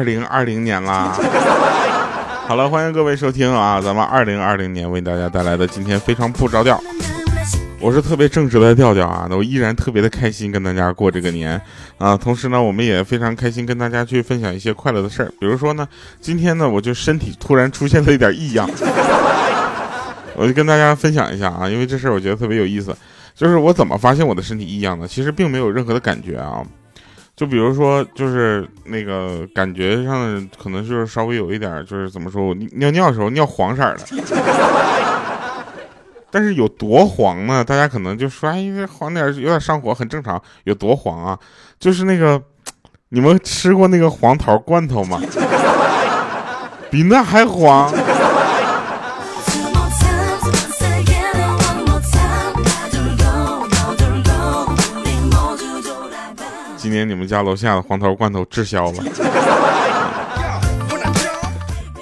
哟，二零二零年啦！好了，欢迎各位收听啊，咱们二零二零年为大家带来的今天非常不着调。我是特别正直的调调啊，那我依然特别的开心跟大家过这个年。啊，同时呢，我们也非常开心跟大家去分享一些快乐的事儿，比如说呢，今天呢，我就身体突然出现了一点异样，我就跟大家分享一下啊，因为这事儿我觉得特别有意思，就是我怎么发现我的身体异样的，其实并没有任何的感觉啊，就比如说就是那个感觉上可能就是稍微有一点，就是怎么说我尿尿的时候尿黄色的。但是有多黄呢？大家可能就说：“哎，黄点有点上火，很正常。”有多黄啊？就是那个，你们吃过那个黄桃罐头吗？比那还黄。今年你们家楼下的黄桃罐头滞销了。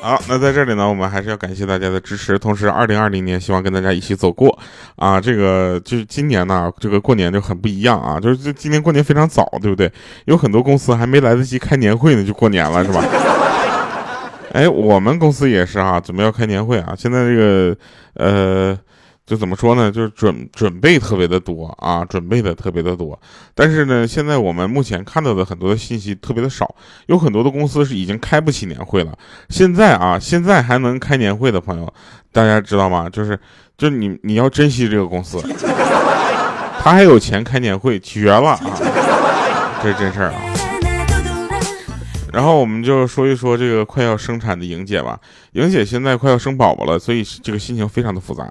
好，那在这里呢，我们还是要感谢大家的支持。同时，二零二零年希望跟大家一起走过啊。这个就是今年呢，这个过年就很不一样啊。就是今年过年非常早，对不对？有很多公司还没来得及开年会呢，就过年了，是吧？哎，我们公司也是啊，准备要开年会啊。现在这个呃。就怎么说呢？就是准准备特别的多啊，准备的特别的多。但是呢，现在我们目前看到的很多的信息特别的少，有很多的公司是已经开不起年会了。现在啊，现在还能开年会的朋友，大家知道吗？就是，就你你要珍惜这个公司，他还有钱开年会，绝了啊！这是真事儿啊。然后我们就说一说这个快要生产的莹姐吧。莹姐现在快要生宝宝了，所以这个心情非常的复杂。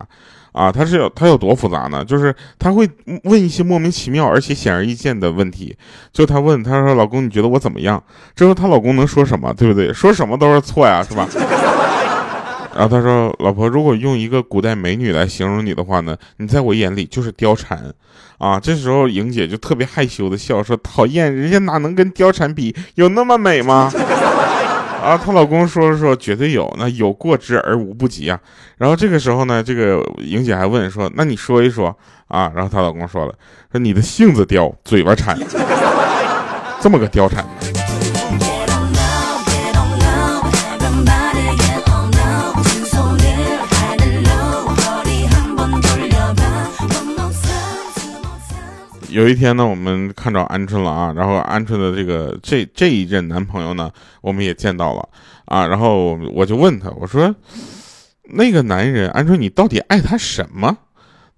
啊，他是有他有多复杂呢？就是他会问一些莫名其妙而且显而易见的问题。就他问，他说：“老公，你觉得我怎么样？”之后她老公能说什么？对不对？说什么都是错呀，是吧？然后他说：“老婆，如果用一个古代美女来形容你的话呢，你在我眼里就是貂蝉。”啊，这时候莹姐就特别害羞的笑说：“讨厌，人家哪能跟貂蝉比？有那么美吗？”啊，她老公说了说，绝对有，那有过之而无不及啊。然后这个时候呢，这个莹姐还问说，那你说一说啊。然后她老公说了，说你的性子刁，嘴巴馋，这么个刁馋。有一天呢，我们看着鹌鹑了啊，然后鹌鹑的这个这这一任男朋友呢，我们也见到了啊，然后我就问他，我说那个男人鹌鹑，你到底爱他什么？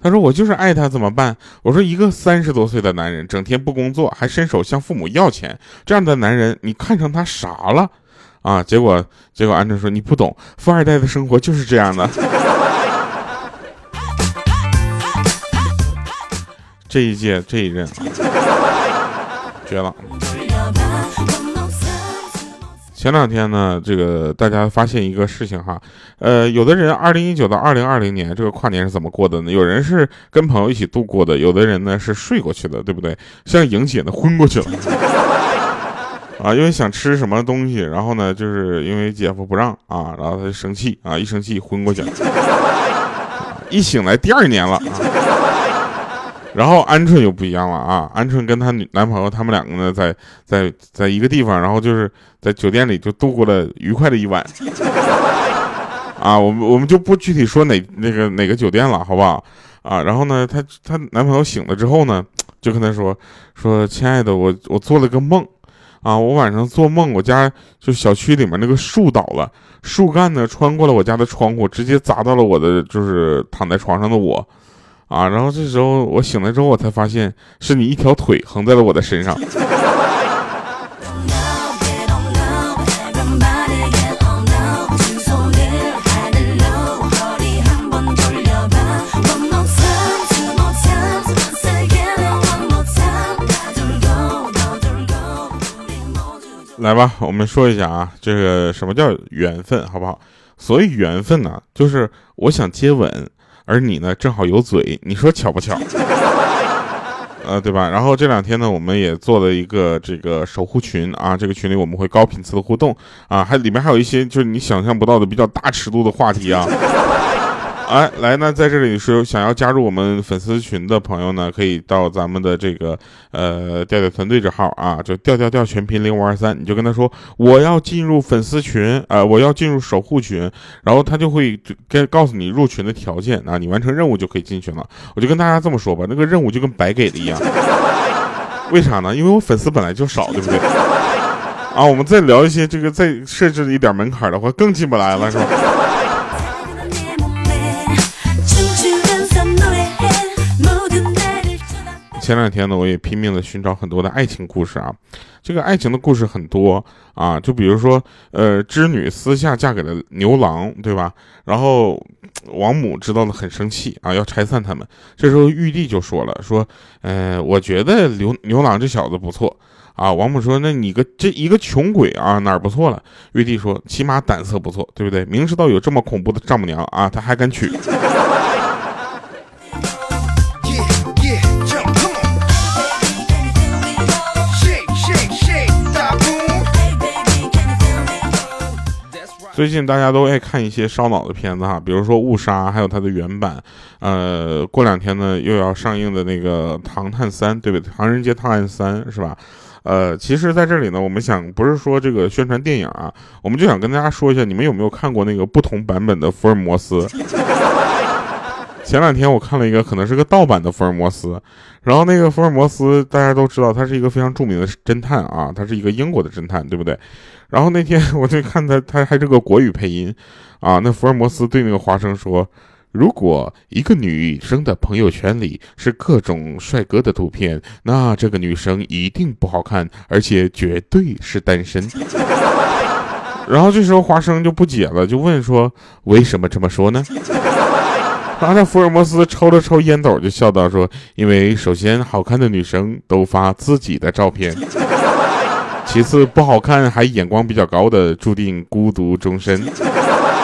他说我就是爱他，怎么办？我说一个三十多岁的男人，整天不工作，还伸手向父母要钱，这样的男人，你看上他啥了？啊，结果结果鹌鹑说你不懂，富二代的生活就是这样的。这一届这一任，绝了！前两天呢，这个大家发现一个事情哈，呃，有的人二零一九到二零二零年这个跨年是怎么过的呢？有人是跟朋友一起度过的，有的人呢是睡过去的，对不对？像莹姐呢，昏过去了，啊，因为想吃什么东西，然后呢，就是因为姐夫不让啊，然后他就生气啊，一生气昏过去了，一醒来第二年了啊。然后鹌鹑就不一样了啊！鹌鹑跟她女男朋友他们两个呢，在在在一个地方，然后就是在酒店里就度过了愉快的一晚。啊，我们我们就不具体说哪那个哪个酒店了，好不好？啊，然后呢，她她男朋友醒了之后呢，就跟她说说，亲爱的，我我做了个梦，啊，我晚上做梦，我家就小区里面那个树倒了，树干呢穿过了我家的窗户，直接砸到了我的就是躺在床上的我。啊，然后这时候我醒来之后，我才发现是你一条腿横在了我的身上。来吧，我们说一下啊，这个什么叫缘分，好不好？所谓缘分呢，就是我想接吻。而你呢，正好有嘴，你说巧不巧？呃，对吧？然后这两天呢，我们也做了一个这个守护群啊，这个群里我们会高频次的互动啊，还里面还有一些就是你想象不到的比较大尺度的话题啊哎，来，那在这里是想要加入我们粉丝群的朋友呢，可以到咱们的这个呃调调团队这号啊，就调调调全拼零五二三，你就跟他说我要进入粉丝群啊，我要进入守护群，然后他就会该告诉你入群的条件啊，你完成任务就可以进群了。我就跟大家这么说吧，那个任务就跟白给的一样，为啥呢？因为我粉丝本来就少，对不对？啊，我们再聊一些这个再设置一点门槛的话，更进不来了，是吧？前两天呢，我也拼命的寻找很多的爱情故事啊，这个爱情的故事很多啊，就比如说，呃，织女私下嫁给了牛郎，对吧？然后王母知道了很生气啊，要拆散他们。这时候玉帝就说了，说，呃，我觉得牛牛郎这小子不错啊。王母说，那你个这一个穷鬼啊，哪儿不错了？玉帝说，起码胆色不错，对不对？明知道有这么恐怖的丈母娘啊，他还敢娶。最近大家都爱看一些烧脑的片子哈，比如说《误杀》，还有它的原版。呃，过两天呢又要上映的那个《唐探三》，对不对？《唐人街探案三》是吧？呃，其实在这里呢，我们想不是说这个宣传电影啊，我们就想跟大家说一下，你们有没有看过那个不同版本的福尔摩斯？前两天我看了一个，可能是个盗版的福尔摩斯。然后那个福尔摩斯大家都知道，他是一个非常著名的侦探啊，他是一个英国的侦探，对不对？然后那天我就看他，他还是个国语配音，啊，那福尔摩斯对那个华生说：“如果一个女生的朋友圈里是各种帅哥的图片，那这个女生一定不好看，而且绝对是单身。” 然后这时候华生就不解了，就问说：“为什么这么说呢？” 然后福尔摩斯抽了抽烟斗，就笑道说：“因为首先好看的女生都发自己的照片。”其次不好看还眼光比较高的，注定孤独终身。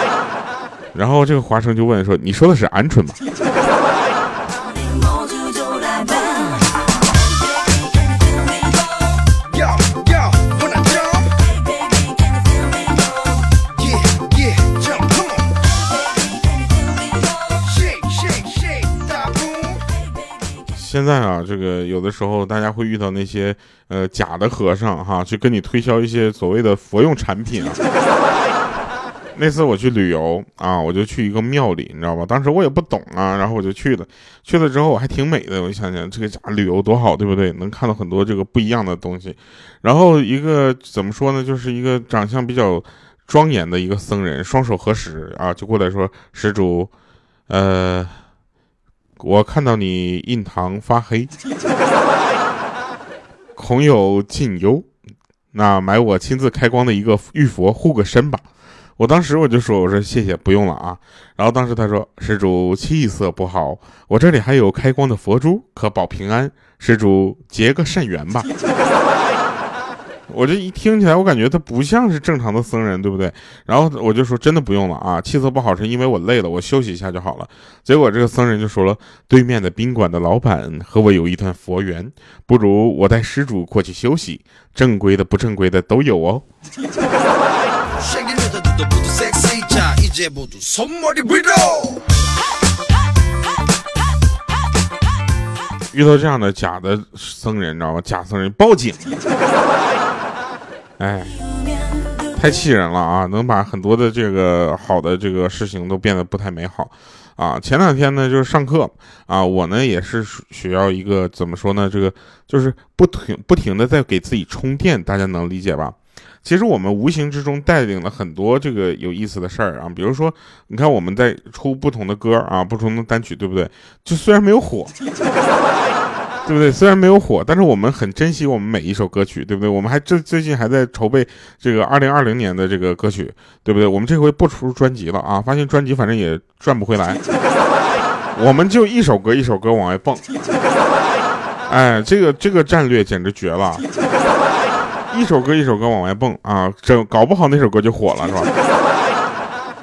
然后这个华生就问说：“你说的是鹌鹑吗？”现在啊，这个有的时候大家会遇到那些呃假的和尚哈，去跟你推销一些所谓的佛用产品啊。那次我去旅游啊，我就去一个庙里，你知道吧？当时我也不懂啊，然后我就去了。去了之后我还挺美的，我就想想这个假旅游多好，对不对？能看到很多这个不一样的东西。然后一个怎么说呢，就是一个长相比较庄严的一个僧人，双手合十啊，就过来说：“施主，呃。”我看到你印堂发黑，恐有近忧，那买我亲自开光的一个玉佛护个身吧。我当时我就说，我说谢谢，不用了啊。然后当时他说，施主气色不好，我这里还有开光的佛珠，可保平安，施主结个善缘吧。我这一听起来，我感觉他不像是正常的僧人，对不对？然后我就说，真的不用了啊，气色不好是因为我累了，我休息一下就好了。结果这个僧人就说了，对面的宾馆的老板和我有一段佛缘，不如我带施主过去休息，正规的不正规的都有哦。遇到这样的假的僧人，你知道吗？假僧人报警。哎，太气人了啊！能把很多的这个好的这个事情都变得不太美好啊！前两天呢，就是上课啊，我呢也是需要一个怎么说呢？这个就是不停不停的在给自己充电，大家能理解吧？其实我们无形之中带领了很多这个有意思的事儿啊，比如说，你看我们在出不同的歌啊，不同的单曲，对不对？就虽然没有火。对不对？虽然没有火，但是我们很珍惜我们每一首歌曲，对不对？我们还最最近还在筹备这个二零二零年的这个歌曲，对不对？我们这回不出专辑了啊！发现专辑反正也赚不回来，我们就一首歌一首歌往外蹦。哎，这个这个战略简直绝了，一首歌一首歌往外蹦啊！这搞不好那首歌就火了，是吧？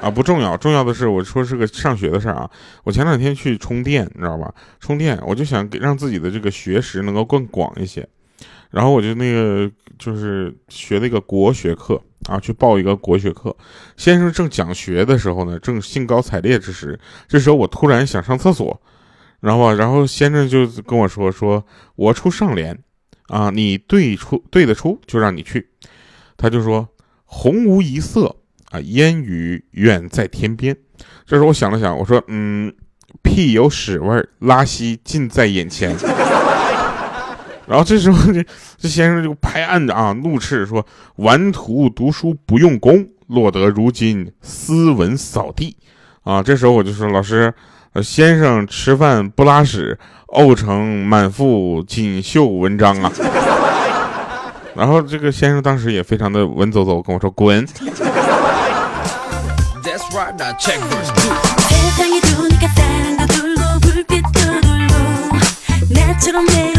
啊，不重要，重要的是我说是个上学的事儿啊。我前两天去充电，你知道吧？充电，我就想给让自己的这个学识能够更广一些。然后我就那个就是学那个国学课啊，去报一个国学课。先生正讲学的时候呢，正兴高采烈之时，这时候我突然想上厕所，然后然后先生就跟我说说，我出上联啊，你对出对得出就让你去。他就说红无一色啊，烟雨远在天边。这时候我想了想，我说嗯，屁有屎味儿，拉稀近在眼前。然后这时候这这先生就拍案子啊，怒斥说：“顽徒读书不用功，落得如今斯文扫地。”啊，这时候我就说：“老师，先生吃饭不拉屎，呕成满腹锦绣文章啊。”然后这个先生当时也非常的文绉绉跟我说：“滚。” right now check verse 2 세상이 두니까 사랑도 돌고 불빛도 돌고 나처럼 내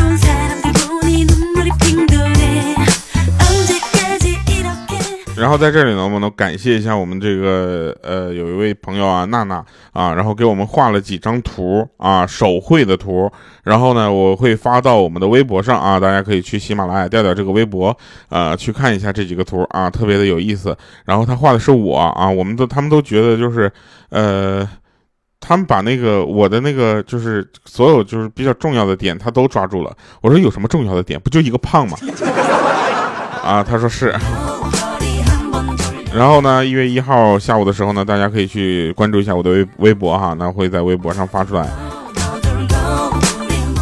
然后在这里呢，我能感谢一下我们这个呃，有一位朋友啊，娜娜啊，然后给我们画了几张图啊，手绘的图。然后呢，我会发到我们的微博上啊，大家可以去喜马拉雅调调这个微博，呃，去看一下这几个图啊，特别的有意思。然后他画的是我啊，我们都他们都觉得就是，呃，他们把那个我的那个就是所有就是比较重要的点，他都抓住了。我说有什么重要的点？不就一个胖吗？啊，他说是。然后呢，一月一号下午的时候呢，大家可以去关注一下我的微微博哈，那会在微博上发出来。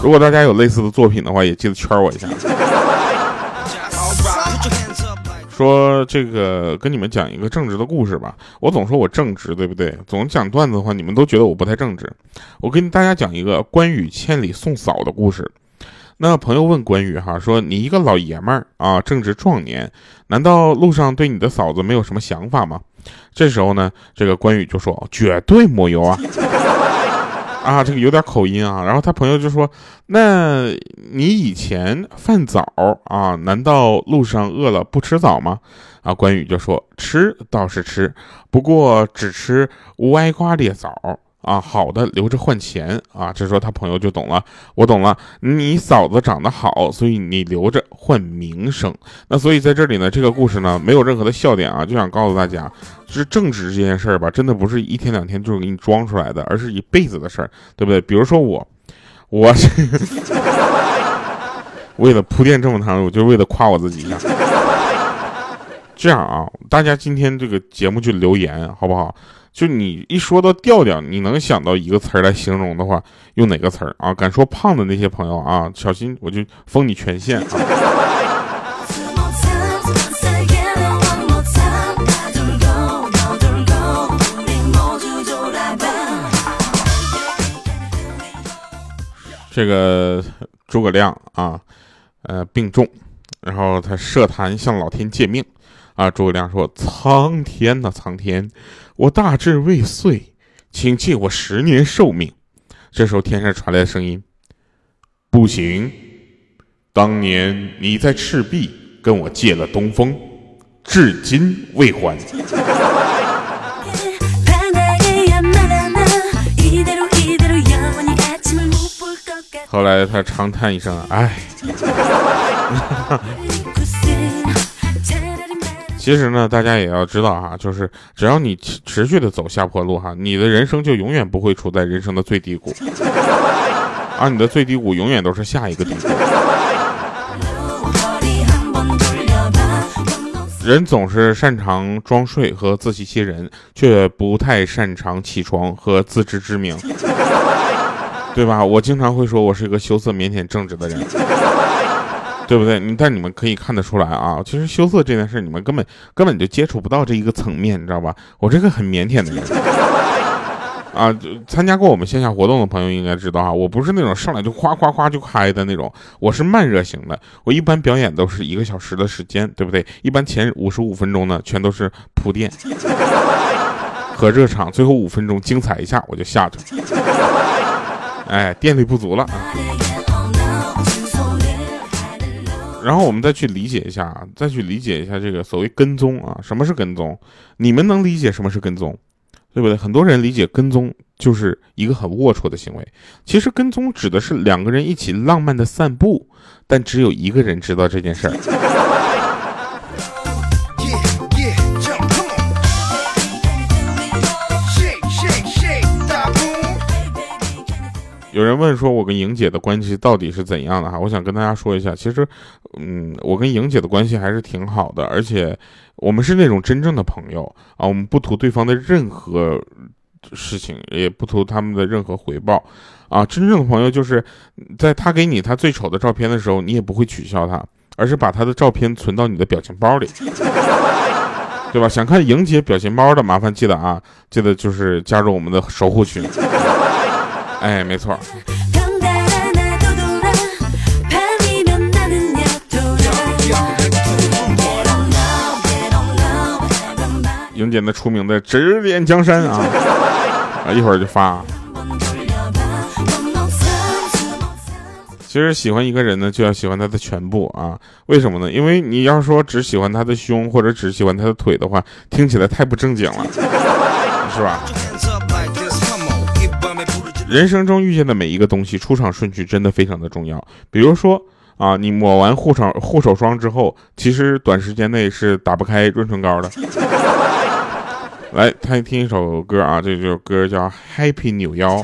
如果大家有类似的作品的话，也记得圈我一下。说这个跟你们讲一个正直的故事吧。我总说我正直，对不对？总讲段子的话，你们都觉得我不太正直。我跟大家讲一个关羽千里送嫂的故事。那朋友问关羽哈，说你一个老爷们儿啊，正值壮年，难道路上对你的嫂子没有什么想法吗？这时候呢，这个关羽就说绝对没有啊，啊，这个有点口音啊。然后他朋友就说，那你以前饭早啊，难道路上饿了不吃早吗？啊，关羽就说吃倒是吃，不过只吃歪瓜裂枣。啊，好的，留着换钱啊！这时候他朋友就懂了，我懂了，你嫂子长得好，所以你留着换名声。那所以在这里呢，这个故事呢没有任何的笑点啊，就想告诉大家，是正直这件事儿吧，真的不是一天两天就给你装出来的，而是一辈子的事儿，对不对？比如说我，我 为了铺垫这么长，我就为了夸我自己一下。这样啊，大家今天这个节目就留言好不好？就你一说到调调，你能想到一个词儿来形容的话，用哪个词儿啊？敢说胖的那些朋友啊，小心我就封你权限啊！这个诸葛亮啊，呃，病重，然后他设坛向老天借命。啊！诸葛亮说：“苍天呐，苍天，我大志未遂，请借我十年寿命。”这时候，天上传来的声音：“不行，当年你在赤壁跟我借了东风，至今未还。”后来他长叹一声：“唉。”其实呢，大家也要知道哈，就是只要你持续的走下坡路哈，你的人生就永远不会处在人生的最低谷，而 你的最低谷永远都是下一个低谷。人总是擅长装睡和自欺欺人，却不太擅长起床和自知之明，对吧？我经常会说我是一个羞涩、腼腆、正直的人。对不对？你但你们可以看得出来啊，其实羞涩这件事，你们根本根本就接触不到这一个层面，你知道吧？我这个很腼腆的人啊，参加过我们线下活动的朋友应该知道啊，我不是那种上来就夸夸夸就嗨的那种，我是慢热型的。我一般表演都是一个小时的时间，对不对？一般前五十五分钟呢，全都是铺垫和热场，最后五分钟精彩一下我就下去，哎，电力不足了啊。然后我们再去理解一下，再去理解一下这个所谓跟踪啊，什么是跟踪？你们能理解什么是跟踪，对不对？很多人理解跟踪就是一个很龌龊的行为。其实跟踪指的是两个人一起浪漫的散步，但只有一个人知道这件事儿。有人问说，我跟莹姐的关系到底是怎样的哈？我想跟大家说一下，其实，嗯，我跟莹姐的关系还是挺好的，而且我们是那种真正的朋友啊，我们不图对方的任何事情，也不图他们的任何回报啊。真正的朋友就是在他给你他最丑的照片的时候，你也不会取笑他，而是把他的照片存到你的表情包里，对吧？想看莹姐表情包的，麻烦记得啊，记得就是加入我们的守护群。哎，没错。莹姐那出名的指点江山啊，啊，一会儿就发。其实喜欢一个人呢，就要喜欢他的全部啊。为什么呢？因为你要说只喜欢他的胸，或者只喜欢他的腿的话，听起来太不正经了，是吧？人生中遇见的每一个东西，出场顺序真的非常的重要。比如说啊，你抹完护手护手霜之后，其实短时间内是打不开润唇膏的。来，他听一首歌啊，这首歌叫《Happy 扭腰》。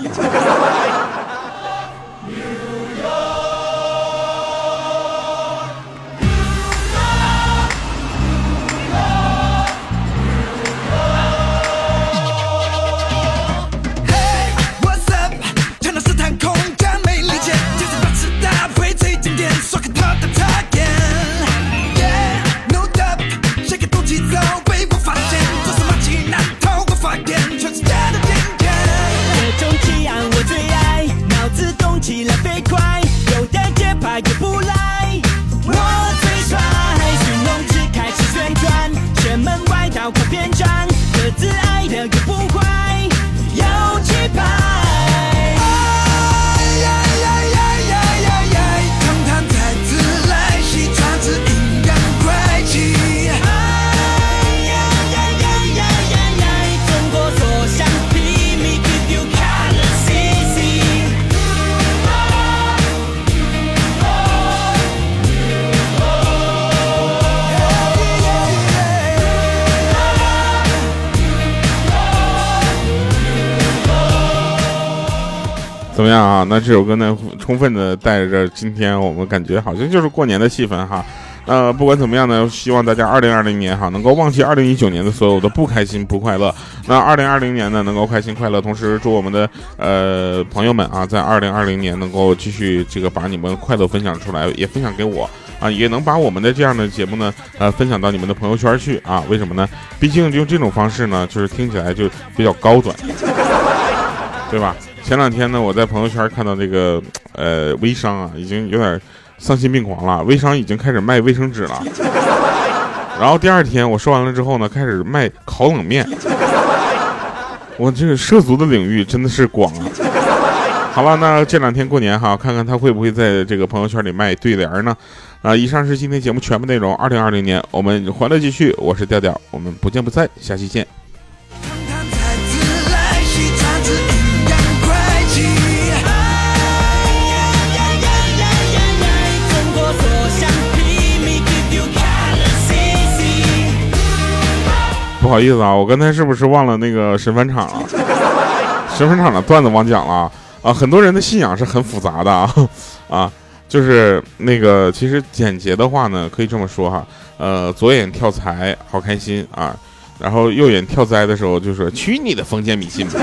怎么样啊？那这首歌呢，充分的带着今天我们感觉好像就是过年的气氛哈。呃，不管怎么样呢，希望大家二零二零年哈能够忘记二零一九年的所有的不开心不快乐。那二零二零年呢能够开心快乐，同时祝我们的呃朋友们啊，在二零二零年能够继续这个把你们快乐分享出来，也分享给我啊，也能把我们的这样的节目呢呃分享到你们的朋友圈去啊。为什么呢？毕竟用这种方式呢，就是听起来就比较高端，对吧？前两天呢，我在朋友圈看到这个，呃，微商啊，已经有点丧心病狂了。微商已经开始卖卫生纸了。然后第二天我说完了之后呢，开始卖烤冷面。我这个涉足的领域真的是广啊。好了，那这两天过年哈，看看他会不会在这个朋友圈里卖对联呢？啊，以上是今天节目全部内容。二零二零年我们欢乐继续，我是调调，我们不见不散，下期见。不好意思啊，我刚才是不是忘了那个神返场了？神返场的段子忘讲了啊！很多人的信仰是很复杂的啊 啊，就是那个其实简洁的话呢，可以这么说哈，呃，左眼跳财好开心啊，然后右眼跳灾的时候就说去你的封建迷信吧。